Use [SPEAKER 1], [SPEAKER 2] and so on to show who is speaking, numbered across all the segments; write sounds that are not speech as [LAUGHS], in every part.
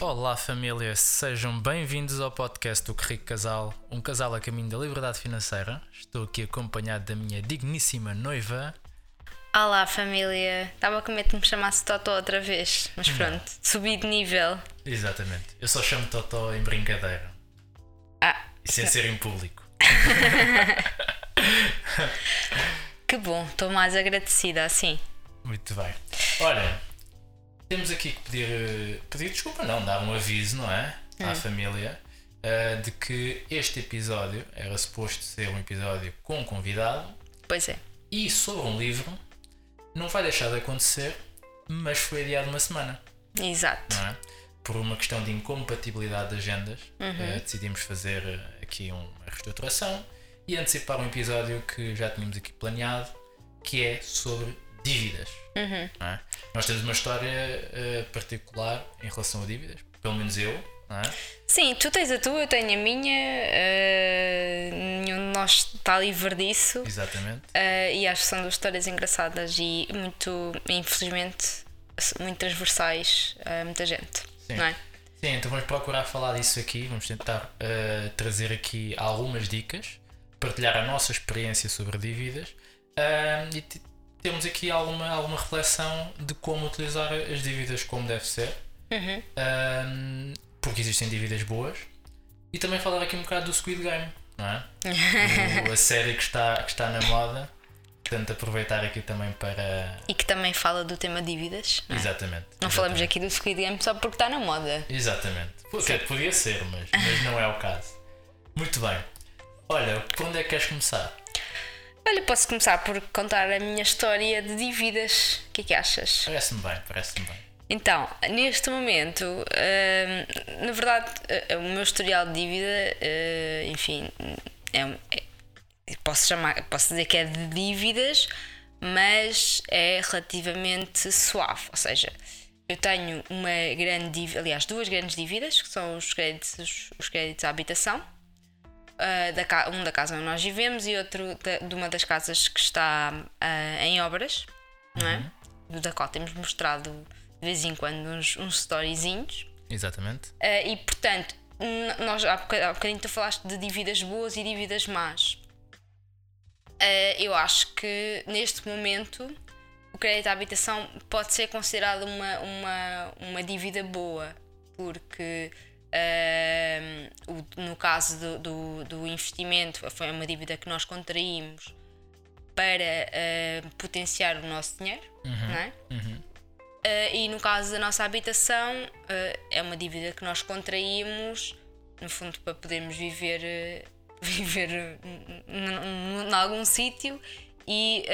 [SPEAKER 1] Olá família, sejam bem-vindos ao podcast do Rico Casal, um casal a caminho da liberdade financeira. Estou aqui acompanhado da minha digníssima noiva.
[SPEAKER 2] Olá família, estava com medo que me chamasse Totó outra vez, mas pronto, subi de nível.
[SPEAKER 1] Exatamente, eu só chamo Totó em brincadeira
[SPEAKER 2] Ah,
[SPEAKER 1] e sem ser em público. [LAUGHS]
[SPEAKER 2] que bom, estou mais agradecida assim.
[SPEAKER 1] Muito bem. Olha, temos aqui que pedir, eh, pedir desculpa, não, dar um aviso, não é? À família eh, de que este episódio era suposto ser um episódio com um convidado
[SPEAKER 2] Pois é,
[SPEAKER 1] e sobre um livro. Não vai deixar de acontecer, mas foi adiado uma semana.
[SPEAKER 2] exato.
[SPEAKER 1] é? Por uma questão de incompatibilidade de agendas, eh, decidimos fazer aqui uma reestruturação e antecipar um episódio que já tínhamos aqui planeado, que é sobre dívidas. não é? Nós temos uma história eh, particular em relação a dívidas, pelo menos eu, não é?
[SPEAKER 2] Sim, tu tens a tua, eu tenho a minha, eh, nenhum de nós está livre disso.
[SPEAKER 1] Exatamente.
[SPEAKER 2] eh, e acho que são duas histórias engraçadas e muito, infelizmente, muito transversais a muita gente,
[SPEAKER 1] Sim.
[SPEAKER 2] não é?
[SPEAKER 1] Sim, então vamos procurar falar disso aqui, vamos tentar eh, trazer aqui algumas dicas, partilhar a nossa experiência sobre dívidas ah, e temos aqui alguma, alguma reflexão de como utilizar as dívidas como deve ser, Ah, porque existem dívidas boas, e também falar aqui um bocado do Squid Game, não é? [LAUGHS] O- a série que está, que está na moda, portanto aproveitar aqui também para.
[SPEAKER 2] E que também fala do tema dívidas. Não, é?
[SPEAKER 1] Exatamente.
[SPEAKER 2] não falamos
[SPEAKER 1] exatamente.
[SPEAKER 2] aqui do Squid Game só porque está na moda.
[SPEAKER 1] Exatamente. Porque podia ser, mas, mas não é o caso. Muito bem. Olha, por onde é que queres começar?
[SPEAKER 2] Olha, posso começar por contar a minha história de dívidas. O que é que achas?
[SPEAKER 1] Parece-me bem, parece-me bem.
[SPEAKER 2] Então, neste momento, hum, na verdade, eh, o meu historial de dívida, eh, enfim, é, é- posso, chamar, posso dizer que é de dívidas, mas é relativamente suave. Ou seja, eu tenho uma grande dívida, aliás, duas grandes dívidas, que são os créditos, os créditos à habitação. Uh, da um da casa onde nós vivemos e outro da- de uma das casas que está uh, em obras, não é? Do da qual temos mostrado de vez em quando uns, uns storyzinhos.
[SPEAKER 1] Exatamente.
[SPEAKER 2] Uh, e portanto, nós há boca- há bocadinho tu falaste de dívidas boas e dívidas más. Eu acho que neste momento o crédito à habitação pode ser considerado uma, uma, uma dívida boa, porque uh, no caso do, do, do investimento foi uma dívida que nós contraímos para uh, potenciar o nosso dinheiro, não é? Uh, e no caso da nossa habitação, uh, é uma dívida que nós contraímos, no fundo, para podermos viver, [LAUGHS] viver em algum sítio. E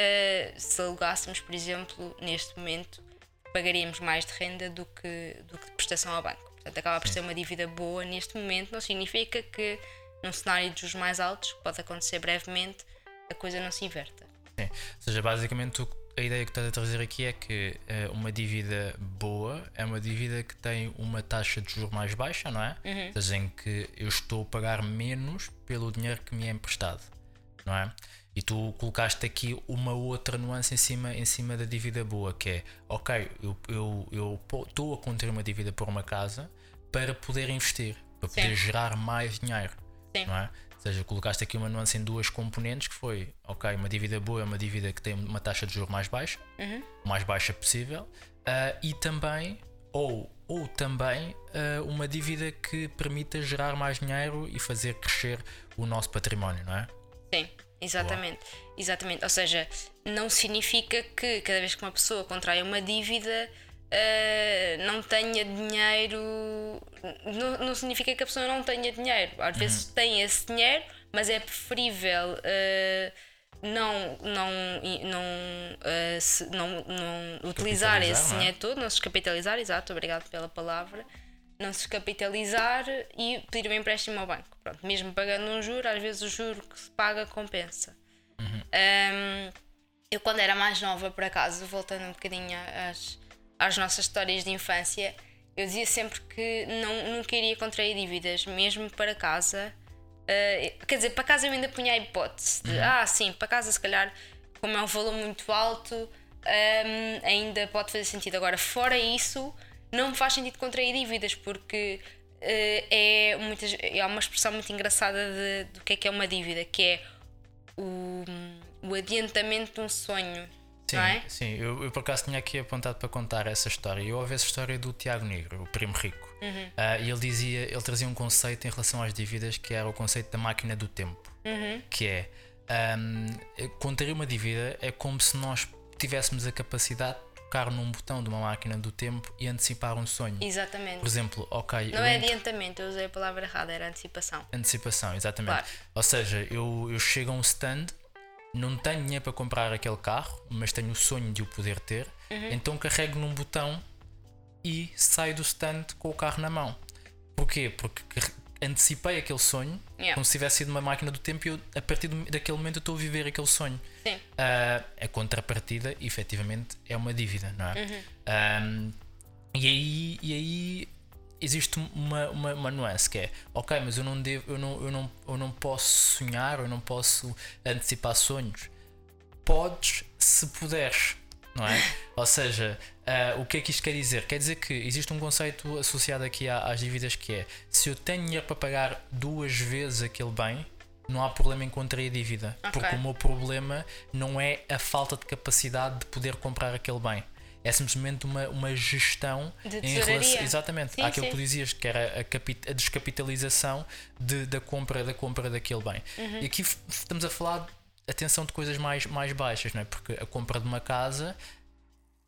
[SPEAKER 2] se alugássemos, por exemplo, neste momento, pagaríamos mais de renda do que, do que de prestação ao banco. Portanto, acaba por ser uma dívida boa neste momento. Não significa que, num cenário de juros mais altos, que pode acontecer brevemente, a coisa não se inverta.
[SPEAKER 1] Sim. Ou seja, basicamente a ideia que estás a trazer aqui é que eh, uma dívida boa é uma dívida que tem uma taxa de juros mais baixa, não é? Ou seja, em que eu estou a pagar menos pelo dinheiro que me é emprestado, não é? E tu colocaste aqui uma outra nuance em cima, em cima da dívida boa, que é, ok, eu eu eu estou a contrair uma dívida por uma casa para poder investir, para poder
[SPEAKER 2] Sim.
[SPEAKER 1] gerar mais dinheiro,
[SPEAKER 2] Sim.
[SPEAKER 1] não é? Ou seja, colocaste aqui uma nuance em duas componentes que foi, ok, uma dívida boa é uma dívida que tem uma taxa de juros mais baixa, o mais baixa possível, ah, e também, ou, ou também, ah, uma dívida que permita gerar mais dinheiro e fazer crescer o nosso património, não é?
[SPEAKER 2] Sim, exatamente. Exatamente. Ou seja, não significa que cada vez que uma pessoa contrai uma dívida eh, não tenha dinheiro. Não, não significa que a pessoa não tenha dinheiro. Às vezes tem esse dinheiro, mas é preferível. eh, não, não, não, eh, se- não, não utilizar esse
[SPEAKER 1] é?
[SPEAKER 2] dinheiro todo, não se capitalizar, exato, obrigado pela palavra, não se capitalizar e pedir um empréstimo ao banco. Pronto, mesmo pagando um juro, às vezes o juro que se paga compensa. Um, eu, quando era mais nova, por acaso, voltando um bocadinho às, às nossas histórias de infância, eu dizia sempre que não, nunca iria contrair dívidas, mesmo para casa. Uh, quer dizer, para casa eu ainda punha a hipótese de, ah, sim, para casa se calhar, como é um valor muito alto, um, ainda pode fazer sentido. Agora, fora isso, não me faz sentido contrair dívidas porque uh, é, muitas, é uma expressão muito engraçada de, do que é que é uma dívida, que é o, o adiantamento de um sonho.
[SPEAKER 1] Sim,
[SPEAKER 2] é?
[SPEAKER 1] sim. Eu, eu, por acaso tinha aqui apontado para contar essa história. Eu ouvi essa história do Tiago Negro, o primo rico. Uhum. Uh, e ele dizia, ele trazia um conceito em relação às dívidas que era o conceito da máquina do tempo.
[SPEAKER 2] Uhum.
[SPEAKER 1] Que é um, contrair uma dívida é como se nós tivéssemos a capacidade de tocar num botão de uma máquina do tempo e antecipar um sonho.
[SPEAKER 2] Exatamente.
[SPEAKER 1] Por exemplo, ok.
[SPEAKER 2] Não é adiantamento, eu usei a palavra errada, era antecipação.
[SPEAKER 1] Antecipação, exatamente. Claro. Ou seja, eu, eu chego a um stand não tenho dinheiro para comprar aquele carro, mas tenho o sonho de o poder ter, uhum. então carrego num botão e saio do stand com o carro na mão. Porquê? Porque antecipei aquele sonho, yeah. como se tivesse sido uma máquina do tempo, e eu, a partir daquele momento eu estou a viver aquele sonho.
[SPEAKER 2] Sim.
[SPEAKER 1] Uh, a contrapartida, efetivamente, é uma dívida, não é?
[SPEAKER 2] Uhum.
[SPEAKER 1] Um, e aí, e aí existe uma, uma, uma, nuance que é ok, mas eu não devo, eu não, eu não, eu não posso sonhar, eu não posso antecipar sonhos. Podes se puderes, não é? [LAUGHS] Ou seja, uh, o que é que isto quer dizer? Quer dizer que existe um conceito associado aqui às dívidas que é se eu tenho dinheiro para pagar duas vezes aquele bem, não há problema em contrair a dívida. Okay. Porque o meu problema não é a falta de capacidade de poder comprar aquele bem é simplesmente uma, uma gestão
[SPEAKER 2] de em relação.
[SPEAKER 1] Exatamente, sim, aquilo sim. que tu dizias, que era a, capit, a descapitalização de, da, compra, da compra daquele bem.
[SPEAKER 2] Uhum.
[SPEAKER 1] E aqui estamos a falar, atenção, de coisas mais, mais baixas, não é? porque a compra de uma casa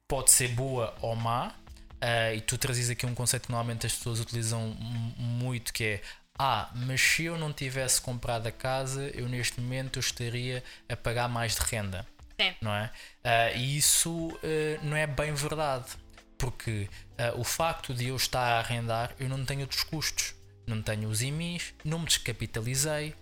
[SPEAKER 1] pode ser boa ou má. Uh, e tu trazes aqui um conceito que normalmente as pessoas utilizam muito que é ah, mas se eu não tivesse comprado a casa, eu neste momento eu estaria a pagar mais de renda.
[SPEAKER 2] Sim.
[SPEAKER 1] Não é? Uh, e isso uh, não é bem verdade, porque o facto de eu estar a arrendar, eu não tenho outros custos. Não tenho os IMIs, não me descapitalizei,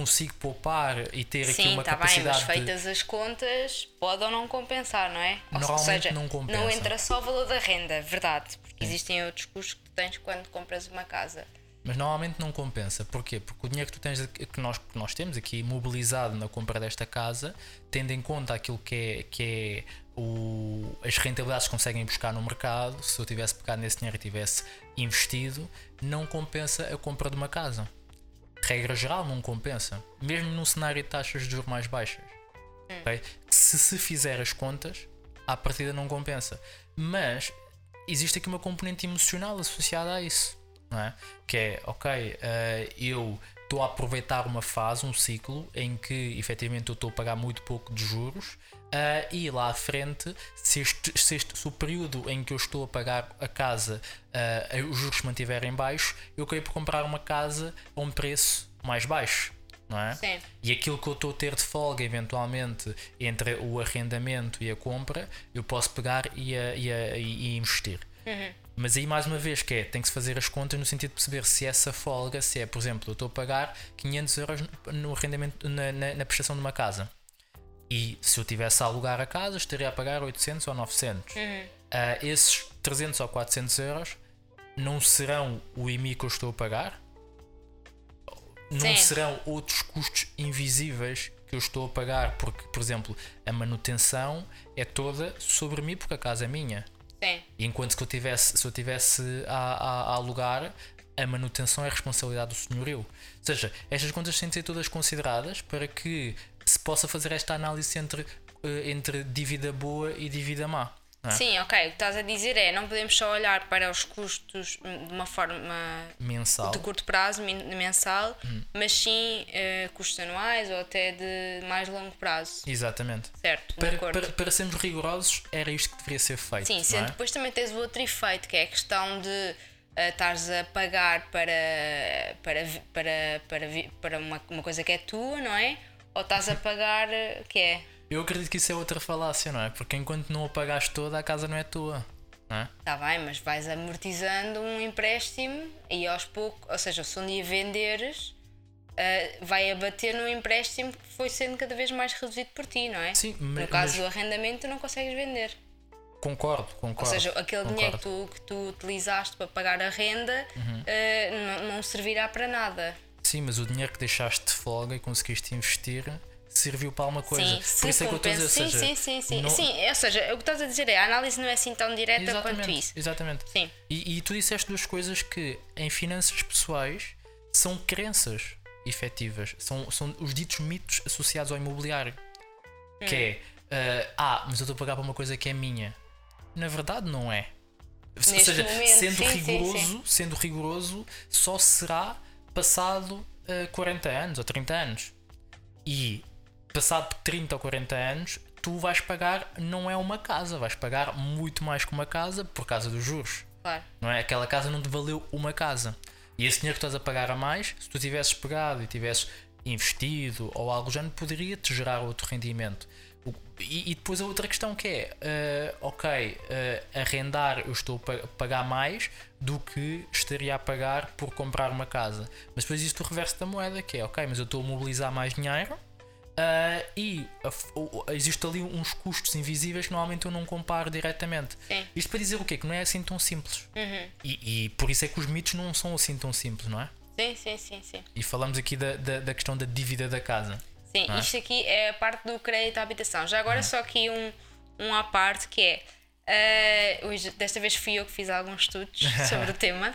[SPEAKER 1] consigo poupar e ter
[SPEAKER 2] Sim,
[SPEAKER 1] aqui uma
[SPEAKER 2] tá
[SPEAKER 1] capacidade.
[SPEAKER 2] Sim, mas feitas de... as contas, pode ou não compensar, não é?
[SPEAKER 1] Ou Normalmente seja, não compensa.
[SPEAKER 2] Não entra só o valor da renda, verdade, porque Sim. existem outros custos que tu tens quando compras uma casa.
[SPEAKER 1] Mas normalmente não compensa. Porquê? Porque o dinheiro que tu tens que nós, que nós temos aqui mobilizado na compra desta casa, tendo em conta aquilo que é, que é o, as rentabilidades que conseguem buscar no mercado, se eu tivesse pegado nesse dinheiro e tivesse investido, não compensa a compra de uma casa. Regra geral, não compensa. Mesmo num cenário de taxas de juros mais baixas.
[SPEAKER 2] Hum.
[SPEAKER 1] Okay? Se se fizer as contas, à partida não compensa. Mas existe aqui uma componente emocional associada a isso não é? Que é, ok, uh, eu estou a aproveitar uma fase, um ciclo, em que efetivamente eu estou a pagar muito pouco de juros. Uh, e lá à frente, se este, se este se o período em que eu estou a pagar a casa uh, os juros mantiverem baixos, eu queria por comprar uma casa a um preço mais baixo. Não é?
[SPEAKER 2] Sim.
[SPEAKER 1] E aquilo que eu estou a ter de folga, eventualmente, entre o arrendamento e a compra, eu posso pegar e, a, e, a, e investir.
[SPEAKER 2] Uhum.
[SPEAKER 1] Mas aí mais uma vez que é, tem que se fazer as contas no sentido de perceber se essa folga, se é, por exemplo, eu estou a pagar 500 euros no arrendamento, na, na, na prestação de uma casa. E se eu tivesse a alugar a casa, estaria a pagar 800 ou 900.
[SPEAKER 2] Uhum. Uh,
[SPEAKER 1] esses 300 ou 400 euros não serão o IMI que eu estou a pagar, não
[SPEAKER 2] Sim.
[SPEAKER 1] serão outros custos invisíveis que eu estou a pagar, porque, por exemplo, a manutenção é toda sobre mim, porque a casa é minha.
[SPEAKER 2] Sim.
[SPEAKER 1] Enquanto que eu tivesse, se eu tivesse a, a, a alugar, a manutenção é a responsabilidade do senhorio. Ou seja, estas contas têm de ser todas consideradas para que possa fazer esta análise entre, eh, entre dívida boa e dívida má. É?
[SPEAKER 2] Sim, ok. O que estás a dizer é não podemos só olhar para os custos de uma forma
[SPEAKER 1] mensal.
[SPEAKER 2] de curto prazo, mensal, hum. mas sim uh, custos anuais ou até de mais longo prazo.
[SPEAKER 1] Exatamente.
[SPEAKER 2] Certo,
[SPEAKER 1] para, para, para, sermos rigorosos, era isto que deveria ser feito.
[SPEAKER 2] Sim, sendo
[SPEAKER 1] é?
[SPEAKER 2] depois também tens o outro efeito, que é a questão de uh, estares a pagar para, para, para, para, para uma, uma coisa que é tua, não é? Ou estás a pagar que é
[SPEAKER 1] eu acredito que isso é outra falácia, não é? Porque enquanto não a pagaste toda, a casa não é tua.
[SPEAKER 2] Está bem, mas vais amortizando um empréstimo e aos poucos, ou seja, se um dia venderes, uh, vai abater no empréstimo que foi sendo cada vez mais reduzido por ti, não é?
[SPEAKER 1] Sim,
[SPEAKER 2] mas,
[SPEAKER 1] No
[SPEAKER 2] caso
[SPEAKER 1] mas...
[SPEAKER 2] do arrendamento, não consegues vender.
[SPEAKER 1] Concordo, concordo.
[SPEAKER 2] Ou seja, aquele
[SPEAKER 1] concordo.
[SPEAKER 2] dinheiro que tu, que tu utilizaste para pagar a renda
[SPEAKER 1] uhum.
[SPEAKER 2] uh, não, não servirá para nada.
[SPEAKER 1] Sim, mas o dinheiro que deixaste de folga e conseguiste investir serviu para alguma coisa.
[SPEAKER 2] Sim,
[SPEAKER 1] Por isso é que eu estou a dizer, ou
[SPEAKER 2] sim,
[SPEAKER 1] seja,
[SPEAKER 2] sim, sim, sim.
[SPEAKER 1] não-
[SPEAKER 2] Sim, ou seja, o que estás a dizer é a análise não é assim tão direta quanto
[SPEAKER 1] Exatamente,
[SPEAKER 2] isso.
[SPEAKER 1] Exatamente.
[SPEAKER 2] Sim.
[SPEAKER 1] E, e tu disseste duas coisas que em finanças pessoais são crenças efetivas, são, são os ditos mitos associados ao imobiliário. Que é, eh, ah, mas eu estou a pagar para uma coisa que é minha. Na verdade, não é. Ou
[SPEAKER 2] Neste
[SPEAKER 1] seja,
[SPEAKER 2] momento,
[SPEAKER 1] sendo
[SPEAKER 2] sim, sim,
[SPEAKER 1] rigoroso, sendo rigoroso, só será passado eh, 40 anos ou 30 anos. E passado 30 ou 40 anos, tu vais pagar, não é uma casa, vais pagar muito mais que uma casa por causa dos juros.
[SPEAKER 2] Claro.
[SPEAKER 1] Não é? Aquela casa não te valeu uma casa. E esse dinheiro que estás a pagar a mais, se tu tivesses pegado e tivesses investido ou algo do género, poderia te gerar outro rendimento. E, e depois a outra questão que é, eh, ok, eh, arrendar eu estou a pa- pagar mais do que estaria a pagar por comprar uma casa. Mas depois existe o reverso da moeda, que é, ok, mas eu estou a mobilizar mais dinheiro ah, e a o- existe ali uns custos invisíveis que normalmente eu não comparo diretamente.
[SPEAKER 2] Sim.
[SPEAKER 1] Isto para dizer o quê? Que não é assim tão simples.
[SPEAKER 2] Uhum.
[SPEAKER 1] E, e por isso é que os mitos não são assim tão simples, não é?
[SPEAKER 2] Sim, sim, sim, sim.
[SPEAKER 1] E falamos aqui da, da, da questão da dívida da casa.
[SPEAKER 2] Sim,
[SPEAKER 1] é?
[SPEAKER 2] isto aqui é a parte do crédito à habitação. Já agora só aqui um, um à parte que é. Eh, hoje, desta vez fui eu que fiz alguns estudos [LAUGHS] sobre o tema.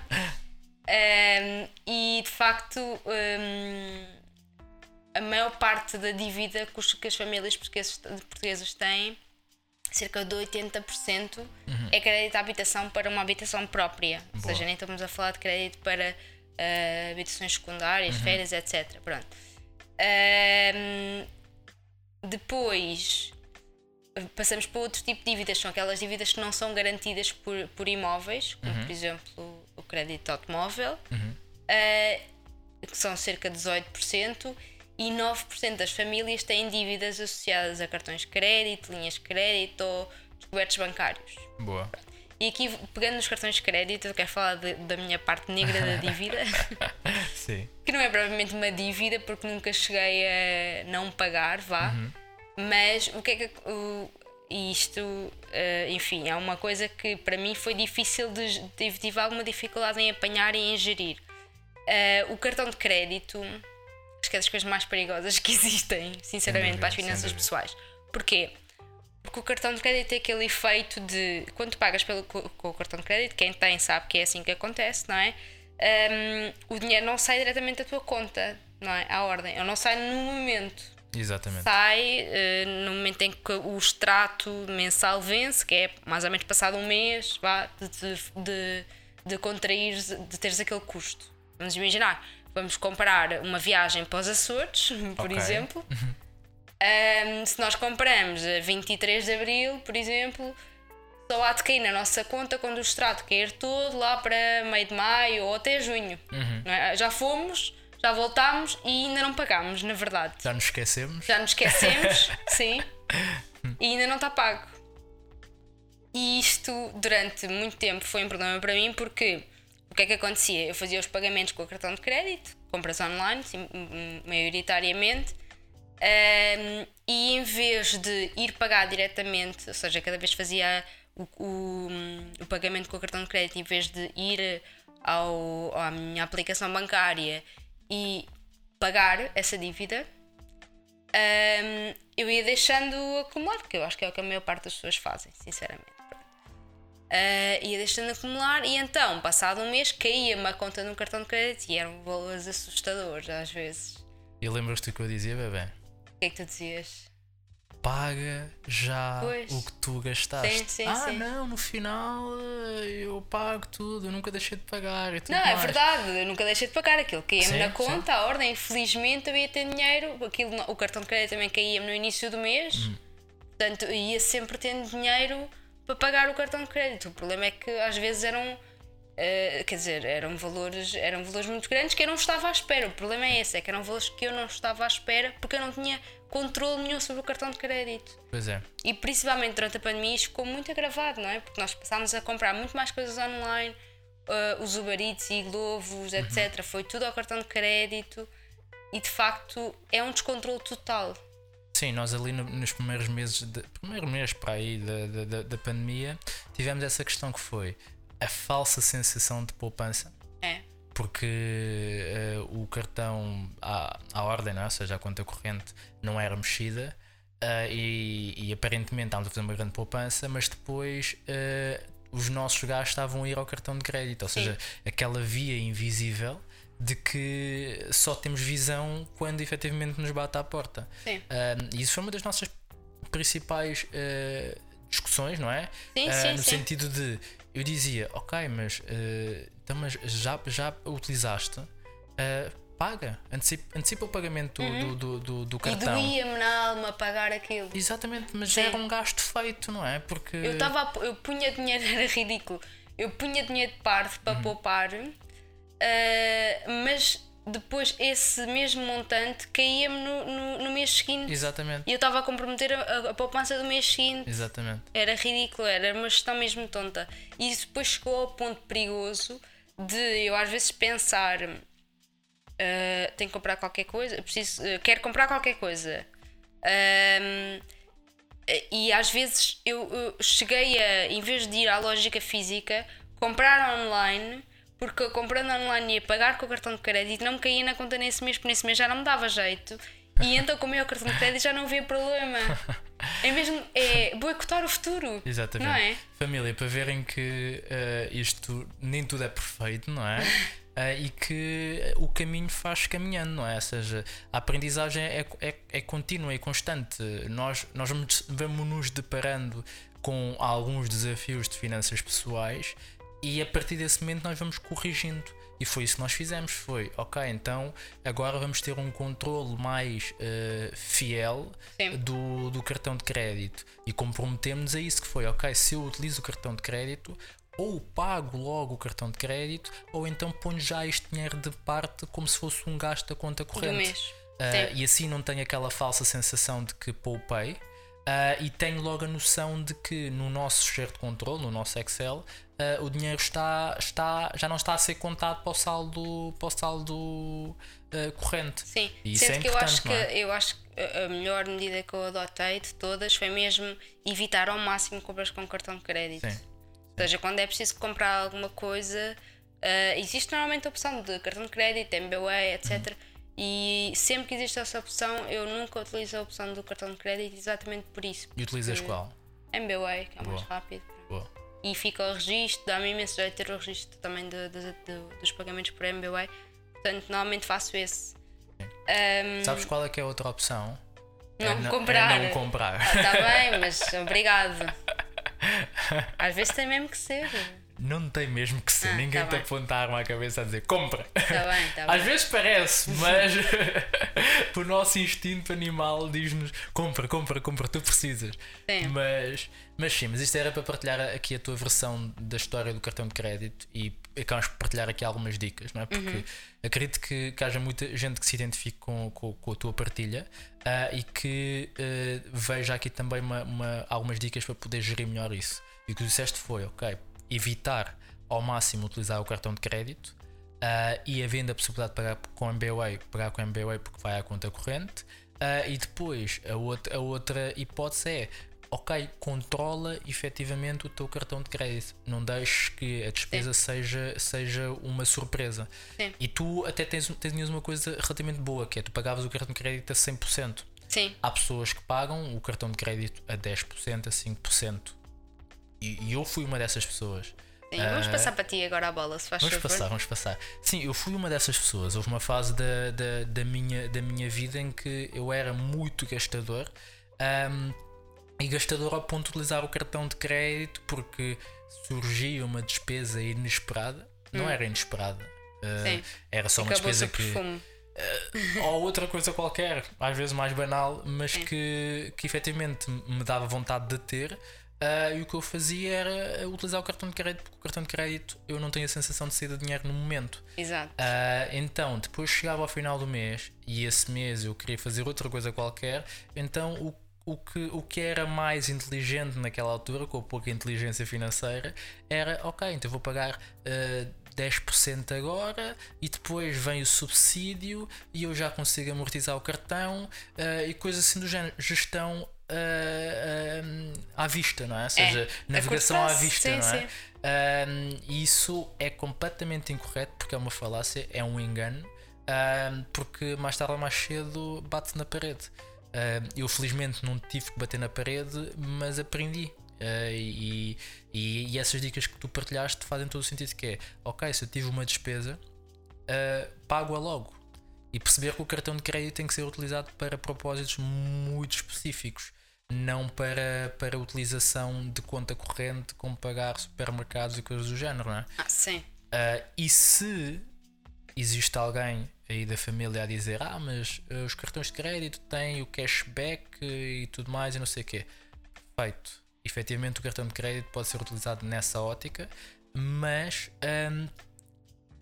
[SPEAKER 2] Ehm, e de facto hum, a maior parte da dívida que, as famílias portuguesas, têm, cerca de 80%, é crédito à habitação para uma habitação própria. Ou
[SPEAKER 1] Boa.
[SPEAKER 2] seja, nem estamos a falar de crédito para eh, habitações secundárias, férias, etc. Pronto. Ahm, depois passamos para outro tipo de dívidas, são aquelas dívidas que não são garantidas por, por imóveis, como por exemplo o crédito automóvel, ah, que são cerca de 18%, e 9% das famílias têm dívidas associadas a cartões de crédito, linhas de crédito ou descobertos bancários.
[SPEAKER 1] Boa.
[SPEAKER 2] E aqui, pegando nos cartões de crédito, eu quero falar de- da minha parte negra da dívida. [LAUGHS]
[SPEAKER 1] Sim.
[SPEAKER 2] que não é provavelmente uma dívida porque nunca cheguei a não pagar, vá. Mas o que é que o, isto, eh, enfim, é uma coisa que para mim foi difícil de, de tive alguma dificuldade em apanhar e em gerir. Eh, o cartão de crédito acho que é das coisas mais perigosas que [LAUGHS] existem, sinceramente, para as finanças pessoais. Porquê? Porque o cartão de crédito tem aquele efeito de quando pagas pelo, co- com o cartão de crédito, quem tem sabe que é assim que acontece, não é? Hum, o dinheiro não sai diretamente da tua conta, não é? À ordem. Ele não sai no momento.
[SPEAKER 1] Exatamente.
[SPEAKER 2] Sai eh, no momento em que o extrato mensal vence, que é mais ou menos passado um mês, vá, de, de, de, contrair, de teres aquele custo. Vamos imaginar, vamos comprar uma viagem para os Açores, [LAUGHS] por
[SPEAKER 1] Ok.
[SPEAKER 2] exemplo. Um, se nós compramos a 23 de Abril, por exemplo, só há de cair na nossa conta quando o extrato cair todo lá para meio de maio ou até junho. não é? Já fomos, já voltámos e ainda não pagámos, na verdade.
[SPEAKER 1] Já nos esquecemos.
[SPEAKER 2] Já nos esquecemos, [LAUGHS] sim, e ainda não está pago. E isto, durante muito tempo, foi um problema para mim porque o que é que acontecia? Eu fazia os pagamentos com o cartão de crédito, compras online, sim, maioritariamente, ahm, e em vez de ir pagar diretamente, ou seja, cada vez fazia o, o, o pagamento com o cartão de crédito, em vez de ir ao, à minha aplicação bancária e pagar essa dívida, Ahm, eu ia deixando acumular, porque eu acho que é o que a maior parte das pessoas fazem, sinceramente. Ah, ia deixando acumular e então, passado um mês, caía-me a conta no cartão de crédito e eram valores assustadores às vezes.
[SPEAKER 1] E lembras-te do que eu dizia, bebê?
[SPEAKER 2] O que é que tu dizias?
[SPEAKER 1] Paga já
[SPEAKER 2] Pois.
[SPEAKER 1] o que tu gastaste.
[SPEAKER 2] Sim, sim,
[SPEAKER 1] ah,
[SPEAKER 2] sim.
[SPEAKER 1] não, no final eu pago tudo, eu nunca deixei de pagar.
[SPEAKER 2] Não, é
[SPEAKER 1] mais.
[SPEAKER 2] verdade, eu nunca deixei de pagar aquilo. Caía-me na conta, a ordem, infelizmente eu ia ter dinheiro. Aquilo, o cartão de crédito também caía-me no início do mês,
[SPEAKER 1] Hum.
[SPEAKER 2] portanto ia sempre tendo dinheiro para pagar o cartão de crédito. O problema é que às vezes eram. eh, quer dizer, eram valores, eram valores muito grandes que eu não estava à espera. O problema é esse, é que eram valores que eu não estava à espera porque eu não tinha controle nenhum sobre o cartão de crédito.
[SPEAKER 1] Pois é.
[SPEAKER 2] E principalmente durante a pandemia isto ficou muito agravado, não é? Porque nós passámos a comprar muito mais coisas online, uh, os Uber Eats e Globos, etc. Foi tudo ao cartão de crédito e de facto é um descontrole total.
[SPEAKER 1] Sim, nós ali no- nos primeiros meses, de, primeiro mês para aí da, da- da pandemia, tivemos essa questão que foi a falsa sensação de poupança. Porque uh, o cartão à, à ordem, não é? ou seja, a conta corrente não era mexida uh, e, e, aparentemente estávamos a fazer uma grande poupança, mas depois uh, os nossos gastos estavam a ir ao cartão de crédito, ou seja, Sim. aquela via invisível de que só temos visão quando efetivamente nos bate à porta.
[SPEAKER 2] Sim.
[SPEAKER 1] e isso foi uma das nossas principais discussões, não é?
[SPEAKER 2] Sim, sim,
[SPEAKER 1] no
[SPEAKER 2] sim.
[SPEAKER 1] sentido de eu dizia, ok, mas, uh, então, mas já, já utilizaste, uh, paga, antecipa, antecipa o pagamento uhum. do, do, do, do, cartão.
[SPEAKER 2] E doía-me na alma pagar aquilo.
[SPEAKER 1] Exatamente, mas Sim. era um gasto feito, não é? Porque
[SPEAKER 2] eu, tava, eu punha dinheiro, [LAUGHS] era ridículo, eu punha dinheiro de parte para uhum. poupar, uh, mas depois esse mesmo montante caía-me no, no, no, mês seguinte.
[SPEAKER 1] Exatamente.
[SPEAKER 2] E eu estava a comprometer a, a, poupança do mês seguinte.
[SPEAKER 1] Exatamente.
[SPEAKER 2] Era ridículo, era uma gestão mesmo tonta. E isso depois chegou ao ponto perigoso de eu às vezes pensar uh, tenho que comprar qualquer coisa, preciso, uh, quero comprar qualquer coisa. Um, e às vezes eu, eu cheguei a, em vez de ir à lógica física, comprar online porque comprando online ia pagar com o cartão de crédito não me caía na conta nesse mês, porque nesse mês já não me dava jeito. E [LAUGHS] então, com o meu cartão de crédito, já não havia problema. [LAUGHS] É mesmo é boicotar o futuro.
[SPEAKER 1] Exatamente.
[SPEAKER 2] Não é?
[SPEAKER 1] Família, para verem que uh, isto nem tudo é perfeito, não é? Uh, [LAUGHS] e que o caminho faz caminhando, não é? Ou seja, a aprendizagem é, é, é contínua e constante. Nós, nós vamos, vamos nos deparando com alguns desafios de finanças pessoais e a partir desse momento nós vamos corrigindo. E foi isso que nós fizemos. Foi, ok, então agora vamos ter um controle mais uh, fiel do, do cartão de crédito. E comprometemos a isso que foi, ok, se eu utilizo o cartão de crédito, ou pago logo o cartão de crédito, ou então ponho já este dinheiro de parte como se fosse um gasto da conta corrente. Uh, e assim não tenho aquela falsa sensação de que poupei. Uh, e tenho logo a noção de que no nosso cheiro de controle, no nosso Excel, uh, o dinheiro está, está, já não está a ser contado para o saldo, para o saldo uh, corrente.
[SPEAKER 2] Sim,
[SPEAKER 1] e
[SPEAKER 2] isso é que eu acho que é? eu acho que a melhor medida que eu adotei de todas foi mesmo evitar ao máximo compras com cartão de crédito.
[SPEAKER 1] Sim.
[SPEAKER 2] Ou seja, quando é preciso comprar alguma coisa, existe normalmente a opção de cartão de crédito, MBWay, etc. Uhum e sempre que existe essa opção, eu nunca utilizo a opção do cartão de crédito exatamente por isso.
[SPEAKER 1] E utilizas qual?
[SPEAKER 2] MBWay, que é Boa. mais rápido.
[SPEAKER 1] Boa.
[SPEAKER 2] E fica o registro, dá-me imenso jeito ter o registro também de, de, de, dos pagamentos por MBWay. Portanto, normalmente faço esse.
[SPEAKER 1] Um, Sabes qual é que é a outra opção?
[SPEAKER 2] Não, é comprar.
[SPEAKER 1] É não comprar.
[SPEAKER 2] Está ah, bem, mas obrigado. [LAUGHS] Às vezes tem mesmo que ser.
[SPEAKER 1] Não tem mesmo que ser. Ah, Ninguém tá te aponta a arma à cabeça a dizer compra.
[SPEAKER 2] Tá bem, tá [LAUGHS]
[SPEAKER 1] Às vezes parece, mas [LAUGHS] o nosso instinto animal diz-nos compra, compra, compra, tu precisas.
[SPEAKER 2] Sim.
[SPEAKER 1] Mas, mas sim, mas isto era para partilhar aqui a tua versão da história do cartão de crédito e acabamos por partilhar aqui algumas dicas, não é? Porque uhum. acredito que, que haja muita gente que se identifique com, com, com a tua partilha uh, e que uh, veja aqui também uma, uma, algumas dicas para poder gerir melhor isso. E o que tu disseste foi, ok, evitar ao máximo utilizar o cartão de crédito uh, e havendo a possibilidade de pagar com MBWay, pagar com MBWay porque vai à conta corrente. Uh, e depois a outra, a outra hipótese é ok, controla efetivamente o teu cartão de crédito. Não deixes que a despesa seja, seja uma surpresa.
[SPEAKER 2] Sim.
[SPEAKER 1] E tu até tens, tens uma coisa relativamente boa, que é tu pagavas o cartão de crédito a 100%.
[SPEAKER 2] Sim.
[SPEAKER 1] Há pessoas que pagam o cartão de crédito a 10%, a 5%. E, e eu fui uma dessas pessoas.
[SPEAKER 2] Sim, vamos uh, passar para ti agora a bola, se faz
[SPEAKER 1] Vamos
[SPEAKER 2] favor.
[SPEAKER 1] passar, vamos passar. Sim, eu fui uma dessas pessoas. Houve uma fase da, da, da, minha, da minha vida em que eu era muito gastador um, e gastador ao ponto de utilizar o cartão de crédito porque surgia uma despesa inesperada. Hum. Não era inesperada, uh, era só uma despesa que. Uh, ou outra coisa qualquer, às vezes mais banal, mas que, que efetivamente me dava vontade de ter Uh, e o que eu fazia era utilizar o cartão de crédito, porque o cartão de crédito eu não tenho a sensação de sair de dinheiro no momento.
[SPEAKER 2] Exato.
[SPEAKER 1] Uh, então, depois chegava ao final do mês e esse mês eu queria fazer outra coisa qualquer, então o, o, que, o que era mais inteligente naquela altura, com a pouca inteligência financeira, era ok, então vou pagar. Uh, ah, 10% agora e depois vem o subsídio e eu já consigo amortizar o cartão uh, e coisas assim do género. Gestão uh, à vista, não é? Ou seja,
[SPEAKER 2] É,
[SPEAKER 1] navegação à vista,
[SPEAKER 2] sim,
[SPEAKER 1] não é?
[SPEAKER 2] sim.
[SPEAKER 1] Um, e isso é completamente incorreto porque é uma falácia, é um engano, um, porque mais tarde ou mais cedo bate na parede. Um, eu felizmente não tive que bater na parede, mas aprendi. Uh, e, e, e essas dicas que tu partilhaste fazem todo o sentido que é ok, se eu tive uma despesa, uh, pago-a logo. E perceber que o cartão de crédito tem que ser utilizado para propósitos muito específicos, não para, para utilização de conta corrente, como pagar supermercados e coisas do género, não é?
[SPEAKER 2] Ah, sim.
[SPEAKER 1] Uh, e se existe alguém aí da família a dizer ah, mas uh, os cartões de crédito têm o cashback e tudo mais e não sei o quê. Feito. Efetivamente o cartão de crédito pode ser utilizado nessa ótica, mas um,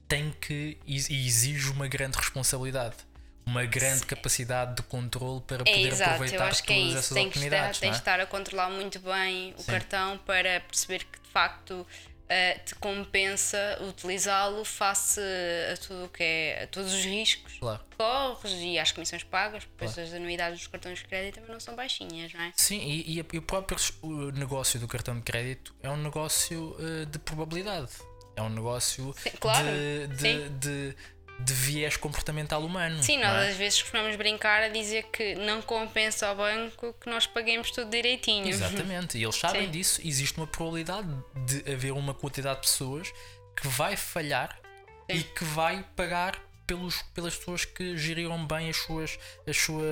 [SPEAKER 1] tem que e exige uma grande responsabilidade. Uma grande capacidade de controle para
[SPEAKER 2] É
[SPEAKER 1] poder
[SPEAKER 2] exato, eu
[SPEAKER 1] aproveitar
[SPEAKER 2] acho que é
[SPEAKER 1] todas
[SPEAKER 2] isso.
[SPEAKER 1] essas
[SPEAKER 2] Tem que, estar,
[SPEAKER 1] oportunidades.
[SPEAKER 2] tens
[SPEAKER 1] não
[SPEAKER 2] de
[SPEAKER 1] é?
[SPEAKER 2] estar a controlar muito bem o
[SPEAKER 1] Sim.
[SPEAKER 2] cartão para perceber que de facto eh, te compensa utilizá-lo face a tudo o que é a todos os riscos
[SPEAKER 1] Claro.
[SPEAKER 2] que corres e às comissões pagas, pois
[SPEAKER 1] Claro.
[SPEAKER 2] as anuidades dos cartões de crédito também não são baixinhas, não é?
[SPEAKER 1] Sim, e, e e o próprio negócio do cartão de crédito é um negócio eh, de probabilidade. É um negócio
[SPEAKER 2] Sim, claro,
[SPEAKER 1] de, de. De, viés comportamental humano.
[SPEAKER 2] Sim, nós
[SPEAKER 1] é?
[SPEAKER 2] às vezes costumamos brincar a dizer que não compensa ao banco que nós paguemos tudo direitinho.
[SPEAKER 1] Exatamente, e eles sabem
[SPEAKER 2] Sim.
[SPEAKER 1] disso. Existe uma probabilidade de haver uma quantidade de pessoas que vai falhar
[SPEAKER 2] Sim.
[SPEAKER 1] e que vai pagar pelos, pelas pessoas que geriram bem as suas, a, sua,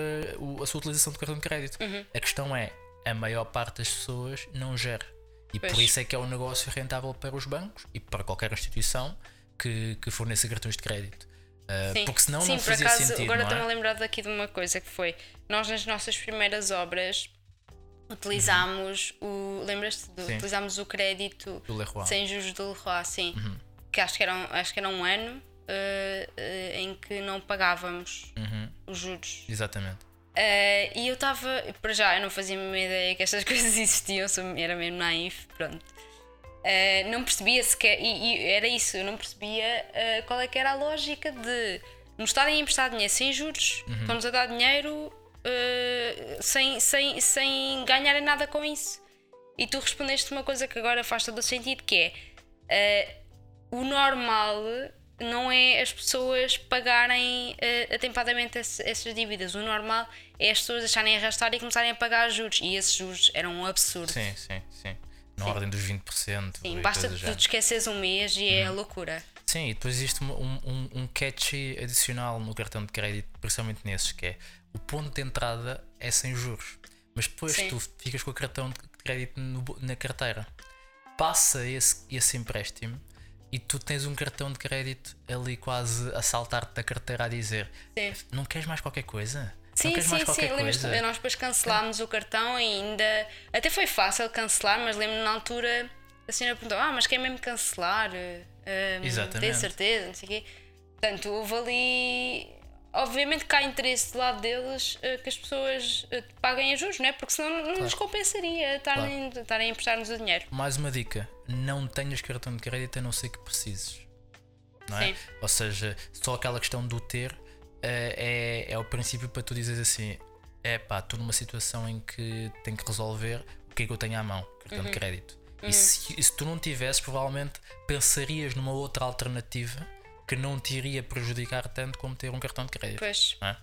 [SPEAKER 1] a sua utilização do cartão de crédito.
[SPEAKER 2] Uhum.
[SPEAKER 1] A questão é: a maior parte das pessoas não gera. E por
[SPEAKER 2] Pois.
[SPEAKER 1] isso é que é um negócio rentável para os bancos e para qualquer instituição que, que forneça cartões de crédito. Ah,
[SPEAKER 2] Sim.
[SPEAKER 1] porque senão
[SPEAKER 2] Sim,
[SPEAKER 1] não
[SPEAKER 2] por
[SPEAKER 1] fazia
[SPEAKER 2] acaso,
[SPEAKER 1] sentido.
[SPEAKER 2] agora
[SPEAKER 1] é?
[SPEAKER 2] estou-me a lembrar daqui de uma coisa que foi: nós nas nossas primeiras obras utilizámos o. Lembras-te?
[SPEAKER 1] Sim.
[SPEAKER 2] Utilizámos o crédito sem juros do Leroy, sim.
[SPEAKER 1] Uhum.
[SPEAKER 2] Que acho que era um, acho que era um ano eh, eh, em que não pagávamos
[SPEAKER 1] Uhum,
[SPEAKER 2] os juros.
[SPEAKER 1] exatamente.
[SPEAKER 2] E eu estava, para já, eu não fazia a ideia que estas [LAUGHS] coisas existiam, era mesmo naif, pronto. Eh, não percebia sequer, e, e era isso, eu não percebia eh, qual é que era a lógica de nos estarem a emprestar dinheiro sem juros, estão-nos a dar dinheiro eh, sem, sem, sem ganharem nada com isso. E tu respondeste uma coisa que agora faz todo o sentido, que é o normal não é as pessoas pagarem atempadamente essas dívidas. O normal é as pessoas deixarem arrastar e começarem a pagar juros. E esses juros eram um absurdo.
[SPEAKER 1] Sim, sim, sim. Na
[SPEAKER 2] Sim.
[SPEAKER 1] ordem dos 20%.
[SPEAKER 2] Sim, basta tu te esqueces um mês e é loucura.
[SPEAKER 1] Sim, e depois existe um, um, um catchy adicional no cartão de crédito, principalmente nesses, que é o ponto de entrada é sem juros. Mas depois
[SPEAKER 2] Sim.
[SPEAKER 1] tu ficas com o cartão de crédito no na carteira. Passa esse, esse empréstimo e tu tens um cartão de crédito ali quase a saltar-te da carteira a dizer
[SPEAKER 2] Sim.
[SPEAKER 1] não queres mais qualquer coisa?
[SPEAKER 2] Sim, sim, sim.
[SPEAKER 1] coisa?
[SPEAKER 2] Nós depois cancelámos o cartão e ainda. Até foi fácil cancelar, mas lembro-me na altura a senhora perguntou: Ah, mas quer mesmo cancelar? Uh,
[SPEAKER 1] Exatamente.
[SPEAKER 2] Tem certeza? Não sei o quê. Portanto, houve ali. Obviamente que há interesse do lado deles eh, que as pessoas eh, paguem a juros, não é? Porque senão não nos compensaria estarem, estarem a emprestar-nos o dinheiro.
[SPEAKER 1] Mais uma dica: não tenhas cartão de crédito a não ser que precises. Não é?
[SPEAKER 2] Sim.
[SPEAKER 1] Ou seja, só aquela questão do ter é, é o princípio para tu dizeres assim: é pá, estou numa situação em que tenho que resolver o que é que eu tenho à mão, cartão
[SPEAKER 2] Uhum.
[SPEAKER 1] de crédito. E, se, e se tu não tivesses, provavelmente pensarias numa outra alternativa que não te iria prejudicar tanto como ter um cartão de crédito.
[SPEAKER 2] Pois.
[SPEAKER 1] é?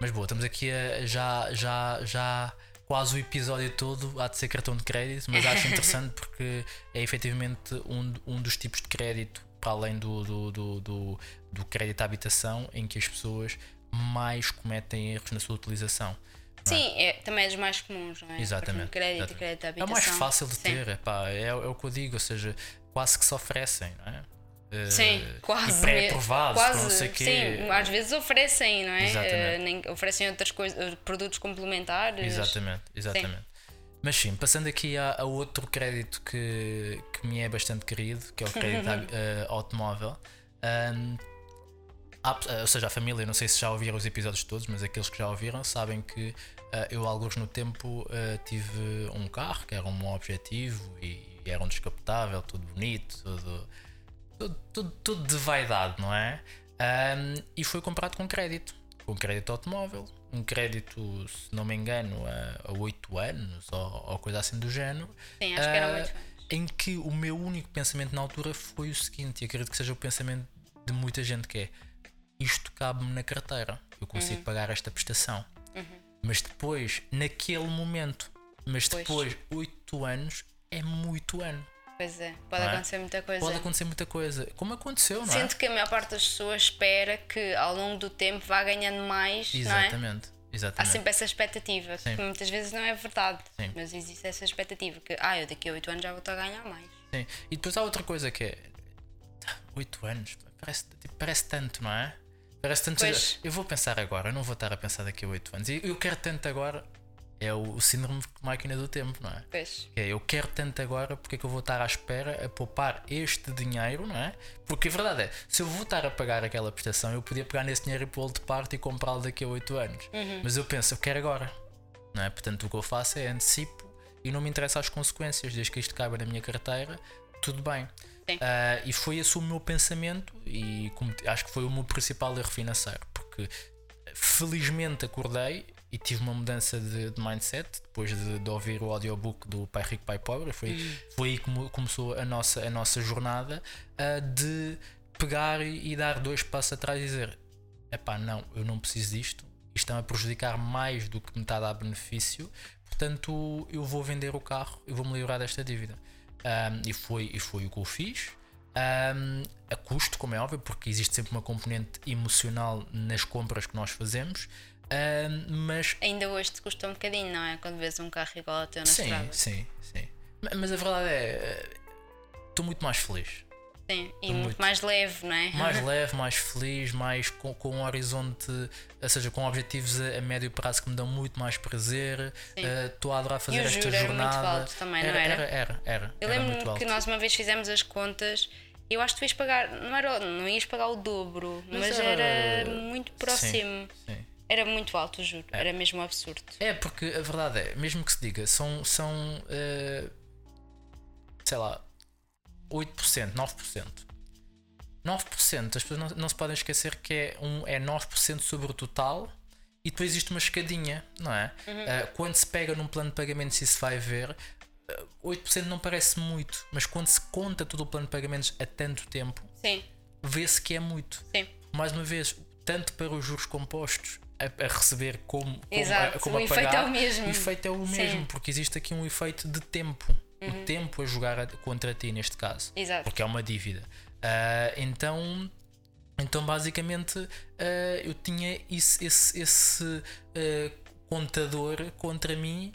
[SPEAKER 1] Mas boa, estamos aqui a já, já, já quase o episódio todo há de ser cartão de crédito, mas acho [LAUGHS] interessante porque é efetivamente um, um dos tipos de crédito, para além do, do, do, do, do crédito à habitação, em que as pessoas mais cometem erros na sua utilização.
[SPEAKER 2] Sim, é, também é dos mais comuns, não é?
[SPEAKER 1] Exatamente.
[SPEAKER 2] Crédito,
[SPEAKER 1] exatamente.
[SPEAKER 2] crédito à
[SPEAKER 1] É o
[SPEAKER 2] habitação.
[SPEAKER 1] mais fácil de
[SPEAKER 2] Sim.
[SPEAKER 1] ter, epá, é, é o que eu digo, ou seja, quase que se oferecem, não é? Eh,
[SPEAKER 2] Sim, quase.
[SPEAKER 1] E pré-aprovados,
[SPEAKER 2] quase,
[SPEAKER 1] não sei quê.
[SPEAKER 2] Sim, às vezes oferecem, não é?
[SPEAKER 1] Exatamente.
[SPEAKER 2] Eh, nem- oferecem outras coisas, produtos complementares.
[SPEAKER 1] Exatamente, exatamente. Mas sim, passando aqui a, a outro crédito que, que me é bastante querido, que é o crédito [LAUGHS] eh, automóvel. ahm, há pe- ou seja, a família, não sei se já ouviram os episódios todos, mas aqueles que já ouviram sabem que ah, eu, alguns no tempo, ah, tive um carro que era um objetivo e era um descapotável, tudo bonito, tudo, tudo, tudo, tudo de vaidade, não é? Ahm, e foi comprado com crédito, com crédito automóvel, um crédito, se não me engano, a, a 8 anos ou, ou coisa assim do género.
[SPEAKER 2] Sim, acho que era
[SPEAKER 1] ah,
[SPEAKER 2] muito anos.
[SPEAKER 1] Em que o meu único pensamento na altura foi o seguinte, e acredito que seja o pensamento de muita gente que é isto cabe-me na carteira, eu consigo
[SPEAKER 2] Uhum.
[SPEAKER 1] pagar esta prestação. Mas depois, naquele momento, mas
[SPEAKER 2] Pois.
[SPEAKER 1] depois, 8 anos é muito ano.
[SPEAKER 2] Pois é, pode
[SPEAKER 1] é?
[SPEAKER 2] acontecer muita coisa.
[SPEAKER 1] Pode acontecer muita coisa, como aconteceu, não é?
[SPEAKER 2] Sinto que a maior parte das pessoas espera que ao longo do tempo vá ganhando mais, não é?
[SPEAKER 1] Exatamente,
[SPEAKER 2] Há
[SPEAKER 1] exatamente.
[SPEAKER 2] sempre essa expectativa,
[SPEAKER 1] Sim.
[SPEAKER 2] que muitas vezes não é verdade,
[SPEAKER 1] Sim.
[SPEAKER 2] mas existe essa expectativa que, ah, eu daqui a 8 anos já vou estar a ganhar mais.
[SPEAKER 1] Sim. E depois há outra coisa que é 8 anos, parece, tipo, parece tanto, não é? Parece tanto.
[SPEAKER 2] Pois.
[SPEAKER 1] Eu vou pensar agora, eu não vou estar a pensar daqui a 8 anos. E eu quero tanto agora, é o, o síndrome de máquina do tempo, não é?
[SPEAKER 2] Pois,
[SPEAKER 1] É, eu quero tanto agora, porque é que eu vou estar à espera a poupar este dinheiro, não é? Porque a verdade é, se eu vou estar a pagar aquela prestação, eu podia pegar nesse dinheiro e pô-lo de parte e comprá-lo daqui a 8 anos. Mas eu penso, eu quero agora, não é? Portanto, o que eu faço é antecipo e não me interessa as consequências, desde que isto caiba na minha carteira, tudo bem. Ah, e foi esse o meu pensamento e acho que foi o meu principal erro financeiro, porque felizmente acordei e tive uma mudança de, de mindset depois de, de ouvir o audiobook do Pai Rico Pai Pobre. Foi, foi aí que come- começou a nossa, a nossa jornada ah, de pegar e, e dar dois passos atrás e dizer: epá, não, eu não preciso disto, isto está a prejudicar mais do que me está a dar benefício, portanto eu vou vender o carro e vou me livrar desta dívida. Um, e, foi, e foi o que eu fiz. Um, a custo, como é óbvio, porque existe sempre uma componente emocional nas compras que nós fazemos, mas
[SPEAKER 2] ainda hoje te custa um bocadinho, não é? Quando vês um carro igual ao teu na
[SPEAKER 1] sim,
[SPEAKER 2] estrada.
[SPEAKER 1] sim, sim. Ma- Mas a verdade é, estou muito mais feliz.
[SPEAKER 2] Sim, e
[SPEAKER 1] muito.
[SPEAKER 2] muito mais leve, não é?
[SPEAKER 1] mais [LAUGHS] leve, mais feliz, mais com, com um horizonte, ou seja, com objetivos a, a médio prazo que me dão muito mais prazer. Eh, Estou a adorar fazer
[SPEAKER 2] E o
[SPEAKER 1] esta
[SPEAKER 2] juro era muito
[SPEAKER 1] jornada.
[SPEAKER 2] alto também, não
[SPEAKER 1] era?
[SPEAKER 2] era?
[SPEAKER 1] Era, era, era,
[SPEAKER 2] Eu
[SPEAKER 1] era
[SPEAKER 2] lembro que nós uma vez fizemos as contas. Eu acho que tu ias pagar, não, era, não ias pagar o dobro, mas,
[SPEAKER 1] Mas
[SPEAKER 2] era,
[SPEAKER 1] era-
[SPEAKER 2] muito próximo.
[SPEAKER 1] Sim.
[SPEAKER 2] Era muito alto o juro, era mesmo absurdo.
[SPEAKER 1] É, porque a verdade é, mesmo que se diga, são, são eh, sei lá, 8%, 9%. 9%, as pessoas não, não se podem esquecer que é, um, é 9% sobre o total e depois existe uma escadinha, não é? Eh, quando se pega num plano de pagamento, se isso vai ver, eh, 8% não parece muito, mas quando se conta todo o plano de pagamentos a tanto tempo, vê-se que é muito
[SPEAKER 2] sim.
[SPEAKER 1] mais uma vez, tanto para os juros compostos a, a receber como, como,
[SPEAKER 2] Exato,
[SPEAKER 1] a, como
[SPEAKER 2] o
[SPEAKER 1] a
[SPEAKER 2] efeito
[SPEAKER 1] pagar,
[SPEAKER 2] é o mesmo.
[SPEAKER 1] o efeito é o
[SPEAKER 2] Sim.
[SPEAKER 1] mesmo, porque existe aqui um efeito de tempo.
[SPEAKER 2] Uhum.
[SPEAKER 1] O tempo a jogar contra ti neste caso.
[SPEAKER 2] Exato.
[SPEAKER 1] Porque é uma dívida. Ah, então. Então, basicamente, ah, eu tinha esse, esse, esse ah, contador contra mim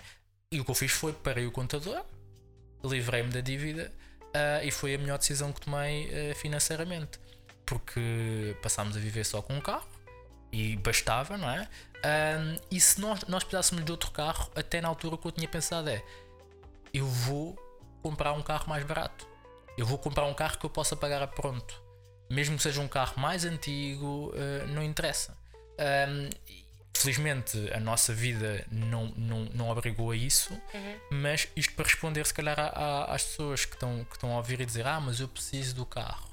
[SPEAKER 1] e o que eu fiz foi parei o contador, livrei-me da dívida e foi a melhor decisão que tomei financeiramente. Porque passámos a viver só com um carro e bastava, não é? Ah, e se nós, nós precisássemos de outro carro, até na altura o que eu tinha pensado é: eu vou comprar um carro mais barato. Eu vou comprar um carro que eu possa pagar a pronto. Mesmo que seja um carro mais antigo, eh, não interessa. Ahm, felizmente a nossa vida não, não, não obrigou a isso, mas isto para responder se calhar a- a- às pessoas que estão, que estão a ouvir e dizer ah, mas eu preciso do carro.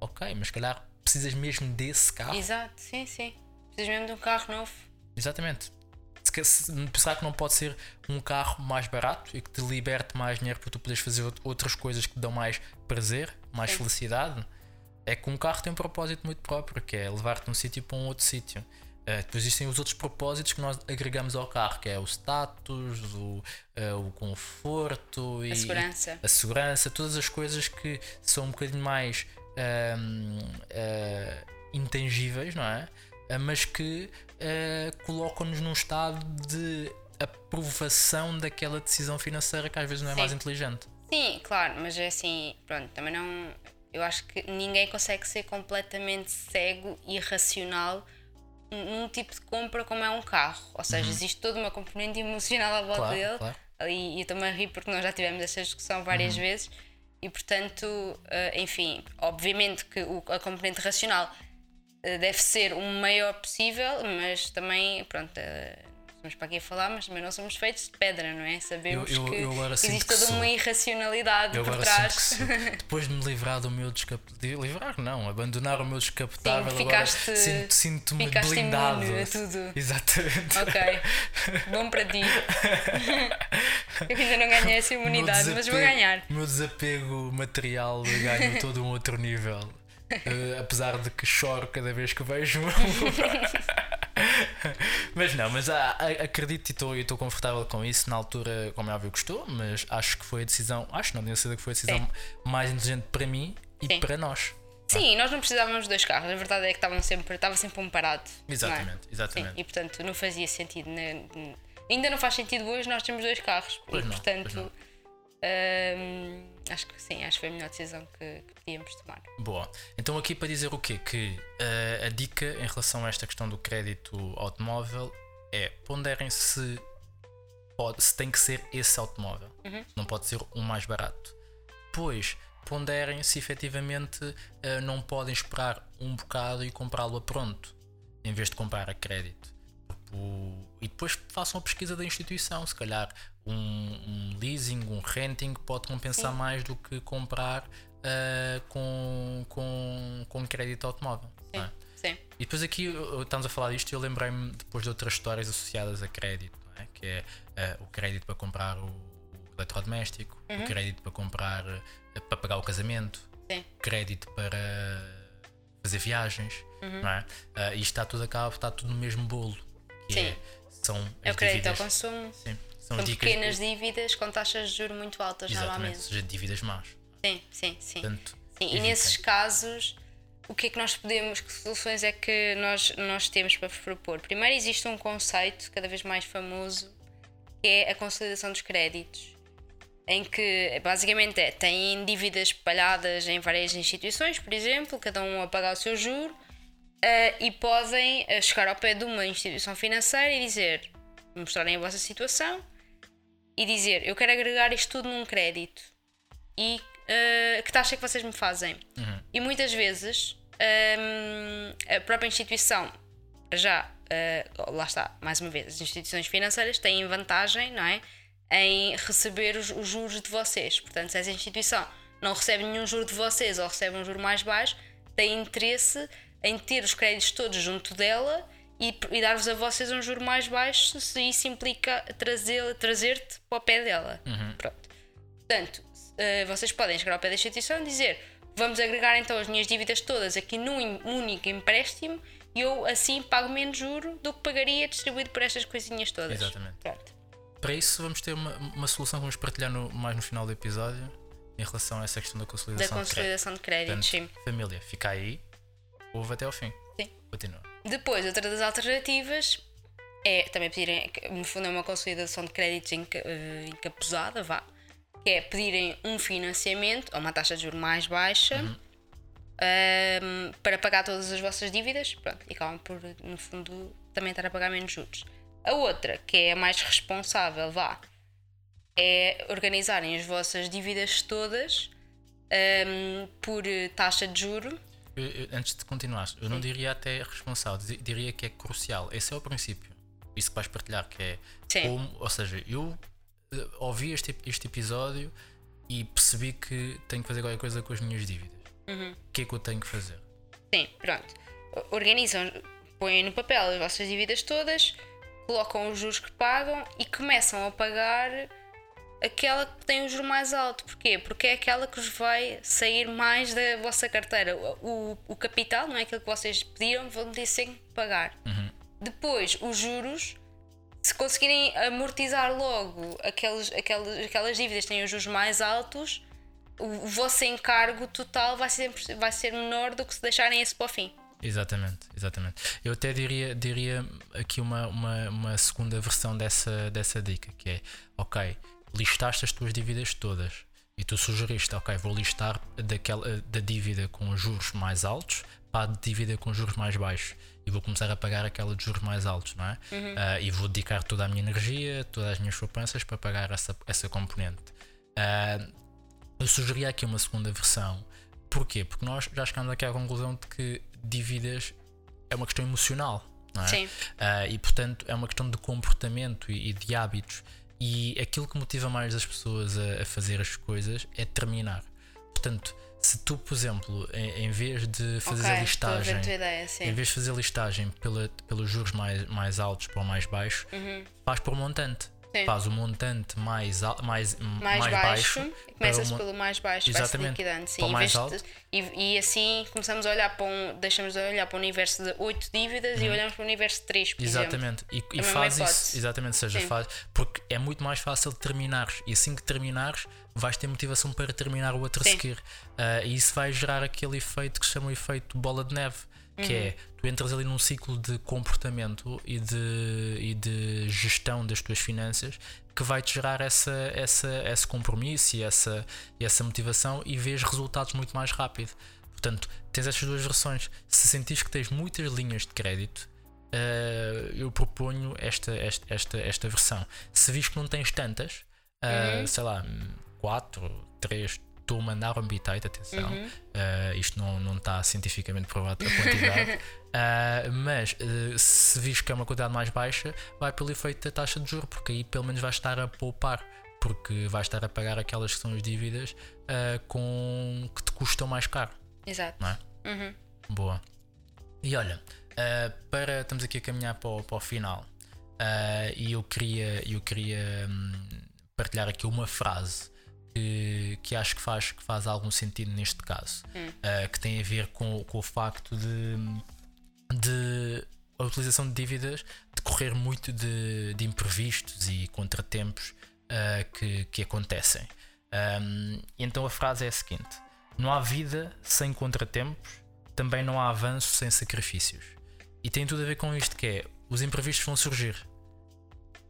[SPEAKER 1] Ok, mas se calhar precisas mesmo desse carro.
[SPEAKER 2] Exato, sim, sim. Precisas mesmo de um carro novo.
[SPEAKER 1] Exatamente. Se Será que não pode ser um carro mais barato e que te liberte mais dinheiro para tu poderes fazer out- outras coisas que te dão mais prazer, mais
[SPEAKER 2] Sim.
[SPEAKER 1] felicidade? É que um carro tem um propósito muito próprio, que é levar-te de um sítio para um outro sítio. Eh, depois existem os outros propósitos que nós agregamos ao carro, que é o status, o, eh, o conforto e
[SPEAKER 2] A segurança.
[SPEAKER 1] a segurança, todas as coisas que são um bocadinho mais ah, intangíveis, não é? Ah, mas que ah, colocam-nos num estado de aprovação daquela decisão financeira que às vezes não é
[SPEAKER 2] Sim.
[SPEAKER 1] mais inteligente.
[SPEAKER 2] Sim, claro, mas é assim, pronto, também não. Eu acho que ninguém consegue ser completamente cego e racional num tipo de compra como é um carro. Ou seja, existe toda uma componente emocional à volta
[SPEAKER 1] Claro,
[SPEAKER 2] dele.
[SPEAKER 1] claro.
[SPEAKER 2] E, eu também ri porque nós já tivemos essa discussão várias vezes. E portanto, eh, enfim, obviamente que a componente racional eh, deve ser o maior possível, mas também, pronto, eh, estamos para aqui a falar, mas também não somos feitos de pedra, não é? Sabemos
[SPEAKER 1] Eu- eu-
[SPEAKER 2] que
[SPEAKER 1] eu agora sinto
[SPEAKER 2] existe
[SPEAKER 1] que
[SPEAKER 2] toda
[SPEAKER 1] sou.
[SPEAKER 2] uma irracionalidade
[SPEAKER 1] Eu
[SPEAKER 2] por trás.
[SPEAKER 1] sinto. [LAUGHS] Depois de me livrar do meu descapotável. Livrar não, abandonar o meu descapotável.
[SPEAKER 2] Sim, ficaste-
[SPEAKER 1] sinto- Sinto-me
[SPEAKER 2] ficaste
[SPEAKER 1] blindado.
[SPEAKER 2] imune a tudo.
[SPEAKER 1] Exatamente.
[SPEAKER 2] Ok, bom para ti. [LAUGHS] Eu ainda não ganhei essa imunidade, mas vou ganhar.
[SPEAKER 1] O meu desapego material ganha todo um outro nível. Eh, apesar de que choro cada vez que vejo [LAUGHS] Mas não, mas há- acredito e estou- confortável com isso. Na altura, como é óbvio, gostou, mas acho que foi a decisão, acho não tenho certeza que foi a decisão mais inteligente para mim e
[SPEAKER 2] Sim.
[SPEAKER 1] para nós.
[SPEAKER 2] Sim, nós não precisávamos de dois carros, a verdade é que estavam sempre, estava sempre um parado. é?
[SPEAKER 1] Exatamente, exatamente.
[SPEAKER 2] Sim, e portanto não fazia sentido. né? Ainda não faz sentido hoje nós temos dois carros.
[SPEAKER 1] Pois
[SPEAKER 2] e
[SPEAKER 1] não,
[SPEAKER 2] portanto hum, acho que sim, acho que foi a melhor decisão que, que podíamos tomar.
[SPEAKER 1] Boa. Então aqui para dizer o quê? Que eh, a dica em relação a esta questão do crédito automóvel é ponderem se, pode, se tem que ser esse automóvel. Não pode ser o mais barato. Pois ponderem se efetivamente eh, não podem esperar um bocado e comprá-lo a pronto, em vez de comprar a crédito. O- e depois façam a pesquisa da instituição. Se calhar um, um leasing, um renting pode compensar mais do que comprar ah, com, com, com crédito automóvel.
[SPEAKER 2] Sim,
[SPEAKER 1] é?
[SPEAKER 2] sim.
[SPEAKER 1] E depois aqui estamos a falar disto e eu lembrei-me depois de outras histórias associadas a crédito, é? que é ah, o crédito para comprar o, o eletrodoméstico, o crédito para comprar ah, para pagar o casamento,
[SPEAKER 2] Sim.
[SPEAKER 1] crédito para fazer viagens,
[SPEAKER 2] Uhum.
[SPEAKER 1] não é? Ah, e isto está tudo a cabo, está tudo no mesmo bolo. Que
[SPEAKER 2] Sim.
[SPEAKER 1] É, são
[SPEAKER 2] É
[SPEAKER 1] as
[SPEAKER 2] o crédito ao
[SPEAKER 1] dívidas,
[SPEAKER 2] consumo.
[SPEAKER 1] sim, são,
[SPEAKER 2] São pequenas dívidas com taxas de juros muito altas
[SPEAKER 1] exatamente,
[SPEAKER 2] normalmente.
[SPEAKER 1] seja dívidas más.
[SPEAKER 2] Sim, sim, sim.
[SPEAKER 1] Portanto,
[SPEAKER 2] Sim, e nesses casos, o que é que nós podemos, que soluções é que nós, nós temos para propor? Primeiro, existe um conceito cada vez mais famoso que é a consolidação dos créditos, em que basicamente é, têm dívidas espalhadas em várias instituições, por exemplo, cada um a pagar o seu juro, eh, e podem eh, chegar ao pé de uma instituição financeira e dizer, mostrarem a vossa situação e dizer: Eu quero agregar isto tudo num crédito e eh, que taxa é que vocês me fazem? E muitas vezes hum, a própria instituição, já, lá está, mais uma vez, as instituições financeiras têm vantagem, não é? Em receber os, os juros de vocês. Portanto, se essa instituição não recebe nenhum juro de vocês ou recebe um juro mais baixo, tem interesse em ter os créditos todos junto dela e, e dar-vos a vocês um juro mais baixo se isso implica trazer- trazer-te para o pé dela. Pronto. Portanto, eh, vocês podem chegar ao pé da instituição e dizer vamos agregar então as minhas dívidas todas aqui num único empréstimo e eu assim pago menos juro do que pagaria distribuído por estas coisinhas todas.
[SPEAKER 1] Exatamente.
[SPEAKER 2] Pronto.
[SPEAKER 1] Para isso vamos ter uma, uma solução que vamos partilhar no- mais no final do episódio em relação a essa questão da
[SPEAKER 2] Da
[SPEAKER 1] consolidação,
[SPEAKER 2] consolidação de
[SPEAKER 1] de crédito.
[SPEAKER 2] créditos, sim.
[SPEAKER 1] Portanto, família, fica aí, ouve até ao fim.
[SPEAKER 2] Sim.
[SPEAKER 1] Continua.
[SPEAKER 2] Depois, outra das alternativas é também pedirem, no fundo, é uma consolidação de créditos enca- eh, encapuzada, vá, que é pedirem um financiamento a uma taxa de juros mais baixa ahm, para pagar todas as vossas dívidas pronto, e acabam por, no fundo, também estar a pagar menos juros. A outra, que é a mais responsável, vá, é organizarem as vossas dívidas todas ahm, por eh, taxa de juro
[SPEAKER 1] Eu- eu- antes de continuar, eu não diria até responsável, diria que é crucial. Esse é o princípio. Isso que vais partilhar, que é
[SPEAKER 2] Sim.
[SPEAKER 1] como, ou seja, eu eh, ouvi este, este episódio e percebi que tenho que fazer qualquer coisa com as minhas dívidas.
[SPEAKER 2] Uhum.
[SPEAKER 1] O que é que eu tenho que fazer?
[SPEAKER 2] Sim, pronto. Organizam, põem no papel as vossas dívidas todas, colocam os juros que pagam e começam a pagar aquela que tem o juro mais alto. Porquê? Porque é aquela que vos vai sair mais da vossa carteira. O, o, capital, não é aquilo que vocês pediram, vão ter que pagar. Depois, os juros, se conseguirem amortizar logo aqueles, aquelas, aquelas dívidas que têm os juros mais altos, o, o vosso encargo total vai ser, vai ser menor do que se deixarem esse para o fim.
[SPEAKER 1] Exatamente, exatamente. Eu até diria, diria aqui uma, uma, uma segunda versão dessa, dessa dica, que é, ok, listaste as tuas dívidas todas e tu sugeriste, ok, vou listar daquela, da dívida com juros mais altos para a dívida com juros mais baixos e vou começar a pagar aquela de juros mais altos, não é? Ah, e vou dedicar toda a minha energia, todas as minhas poupanças para pagar essa, essa componente. Ah, eu sugeria aqui uma segunda versão. Porquê? Porque nós já chegamos aqui à conclusão de que dívidas é uma questão emocional. não é?
[SPEAKER 2] Sim.
[SPEAKER 1] Uh, e portanto é uma questão de comportamento e, e, de hábitos. E aquilo que motiva mais as pessoas a, a fazer as coisas é terminar. Portanto, se tu, por exemplo, em, em vez de fazer
[SPEAKER 2] Ok,
[SPEAKER 1] a listagem,
[SPEAKER 2] a ideia,
[SPEAKER 1] em vez de fazer a listagem pela, pelos juros mais, mais altos para o mais baixo, faz por montante.
[SPEAKER 2] Uhum. Sim.
[SPEAKER 1] Faz o montante mais, mais,
[SPEAKER 2] mais,
[SPEAKER 1] mais
[SPEAKER 2] baixo,
[SPEAKER 1] baixo.
[SPEAKER 2] e começas pelo mais baixo,
[SPEAKER 1] Exatamente.
[SPEAKER 2] liquidando. Sim, vez
[SPEAKER 1] alto.
[SPEAKER 2] e, e assim começamos a olhar para um. Deixamos de olhar para um universo de 8 dívidas e olhamos para um universo de 3, por exemplo.
[SPEAKER 1] Uhum. Exatamente. E, e
[SPEAKER 2] mesma
[SPEAKER 1] faz isso. Exatamente, seja,
[SPEAKER 2] Sim.
[SPEAKER 1] faz. Porque é muito mais fácil terminares. E assim que terminares, vais ter motivação para terminar o outro a
[SPEAKER 2] Sim.
[SPEAKER 1] seguir. Ah, e isso vai gerar aquele efeito que se chama o efeito bola de neve. Que é,
[SPEAKER 2] Uhum.
[SPEAKER 1] tu entras ali num ciclo de comportamento e de, e de gestão das tuas finanças que vai-te gerar essa, essa, esse compromisso e essa, essa motivação e vês resultados muito mais rápido. Portanto, tens estas duas versões. Se sentires que tens muitas linhas de crédito, Uh, eu proponho esta, esta, esta, esta versão. Se vis que não tens tantas, uh, sei lá, 4, 3, estou a mandar um bitite, atenção, uh, isto não, não está cientificamente provado a quantidade, uh, [LAUGHS] mas uh, se vis que é uma quantidade mais baixa, vai pelo efeito da taxa de juros, porque aí pelo menos vais estar a poupar. Porque vais estar a pagar aquelas que são as dívidas com que te custam mais caro
[SPEAKER 2] Exato.
[SPEAKER 1] é? Boa. E olha, para estamos aqui a caminhar para o, para o final e eu queria, eu queria hum, partilhar aqui uma frase que, que acho que faz, que faz algum sentido neste caso, ah, que tem a ver com, com o facto de, de a utilização de dívidas decorrer muito de, de imprevistos e contratempos ah, que, que acontecem. Um, então a frase é a seguinte: Não há vida sem contratempos, também não há avanço sem sacrifícios. E tem tudo a ver com isto que é, os imprevistos vão surgir.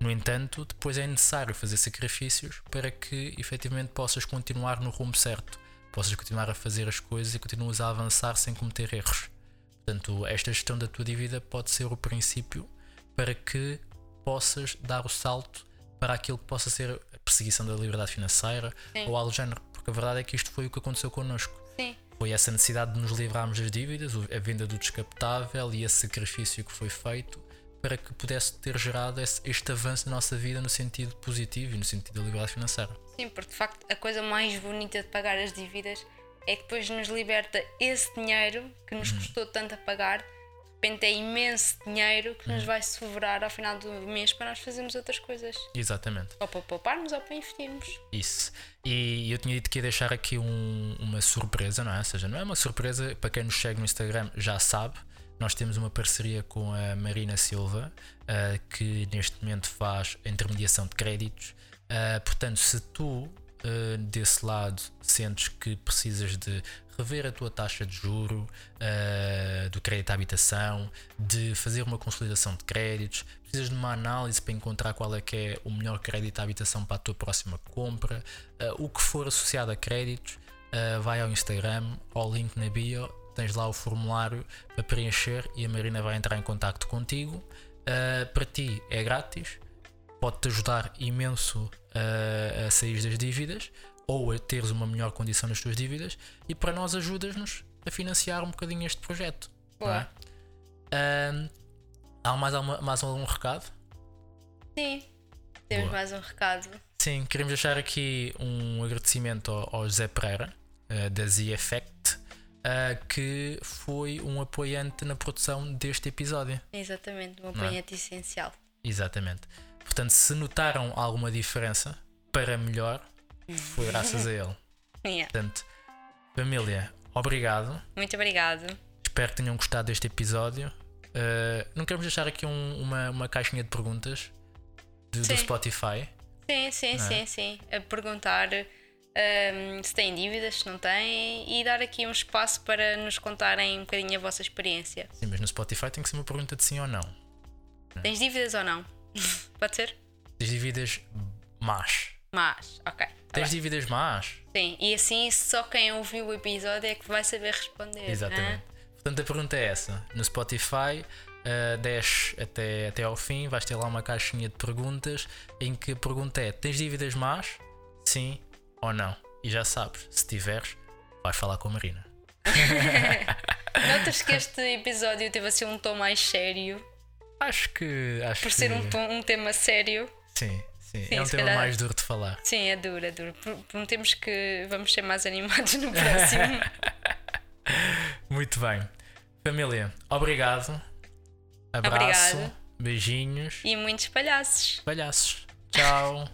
[SPEAKER 1] No entanto, depois é necessário fazer sacrifícios para que efetivamente possas continuar no rumo certo, possas continuar a fazer as coisas e continuas a avançar sem cometer erros. Portanto, esta gestão da tua dívida pode ser o princípio para que possas dar o salto para aquilo que possa ser a perseguição da liberdade financeira
[SPEAKER 2] Sim.
[SPEAKER 1] ou algo do género. Porque a verdade é que isto foi o que aconteceu connosco.
[SPEAKER 2] Sim.
[SPEAKER 1] Foi essa necessidade de nos livrarmos das dívidas, a venda do descapotável e esse sacrifício que foi feito para que pudesse ter gerado este avanço na nossa vida no sentido positivo e no sentido da liberdade financeira.
[SPEAKER 2] Sim, porque de facto a coisa mais bonita de pagar as dívidas é que depois nos liberta esse dinheiro que
[SPEAKER 1] Uhum.
[SPEAKER 2] nos custou tanto a pagar. De repente é imenso dinheiro que
[SPEAKER 1] Uhum.
[SPEAKER 2] nos vai sobrar ao final do mês para nós fazermos outras coisas.
[SPEAKER 1] Exatamente.
[SPEAKER 2] Ou para pouparmos ou para investirmos.
[SPEAKER 1] Isso. E eu tinha dito que ia deixar aqui um- uma surpresa, não é? Ou seja, não é uma surpresa, para quem nos segue no Instagram já sabe. Nós temos uma parceria com a Marina Silva, ah, que neste momento faz a intermediação de créditos. Ah, portanto, se tu ah, desse lado sentes que precisas de rever a tua taxa de juro ah, do crédito à habitação, de fazer uma consolidação de créditos, precisas de uma análise para encontrar qual é que é o melhor crédito à habitação para a tua próxima compra, ah, o que for associado a créditos, vai ao Instagram, ao link na bio, tens lá o formulário para preencher e a Marina vai entrar em contato contigo. Ah, para ti é grátis, pode-te ajudar imenso a, a sair das dívidas ou a teres uma melhor condição nas tuas dívidas e para nós ajudas-nos a financiar um bocadinho este projeto. é? Há mais, alguma, mais algum recado?
[SPEAKER 2] Sim. Temos
[SPEAKER 1] Boa.
[SPEAKER 2] mais um recado.
[SPEAKER 1] Sim, queremos deixar aqui um agradecimento ao, ao José Pereira, eh, da Z Effect, eh, que foi um apoiante na produção deste episódio.
[SPEAKER 2] Exatamente, um
[SPEAKER 1] é?
[SPEAKER 2] apoiante essencial.
[SPEAKER 1] Exatamente. Portanto, se notaram alguma diferença para melhor, foi graças a ele. [LAUGHS]
[SPEAKER 2] Yeah.
[SPEAKER 1] Portanto, família, obrigado.
[SPEAKER 2] Muito obrigado.
[SPEAKER 1] Espero que tenham gostado deste episódio. Uh, não queremos deixar aqui um- uma, uma caixinha de perguntas do, do. Spotify.
[SPEAKER 2] Sim, sim,
[SPEAKER 1] é?
[SPEAKER 2] sim, sim. A perguntar ahm, se têm dívidas, se não têm, e dar aqui um espaço para nos contarem um bocadinho a vossa experiência.
[SPEAKER 1] Sim, mas no Spotify tem que ser uma pergunta de sim ou não.
[SPEAKER 2] Tens dívidas ou não? [LAUGHS] Pode ser?
[SPEAKER 1] Tens dívidas más.
[SPEAKER 2] Mas, ok. tá
[SPEAKER 1] Tens
[SPEAKER 2] bem.
[SPEAKER 1] dívidas más.
[SPEAKER 2] Sim, e assim só quem ouviu o episódio é que vai saber responder.
[SPEAKER 1] Exatamente. Portanto, a pergunta é essa. No Spotify, uh, desce até, até ao fim, vais ter lá uma caixinha de perguntas em que a pergunta é: tens dívidas más? Sim ou não? E já sabes, se tiveres, vais falar com a Marina. [LAUGHS]
[SPEAKER 2] Notas que este episódio teve assim um tom mais sério.
[SPEAKER 1] Acho que. Acho
[SPEAKER 2] Por
[SPEAKER 1] que...
[SPEAKER 2] ser um, tom- um tema sério.
[SPEAKER 1] Sim, sim.
[SPEAKER 2] Sim,
[SPEAKER 1] é um tema
[SPEAKER 2] calhar-
[SPEAKER 1] mais duro de falar.
[SPEAKER 2] Sim, é duro, é duro. Pro- Prometemos que vamos ser mais animados no próximo. [LAUGHS]
[SPEAKER 1] Muito bem. Família, obrigado. Abraço.
[SPEAKER 2] Obrigada.
[SPEAKER 1] Beijinhos.
[SPEAKER 2] e muitos palhaços.
[SPEAKER 1] Palhaços. Tchau.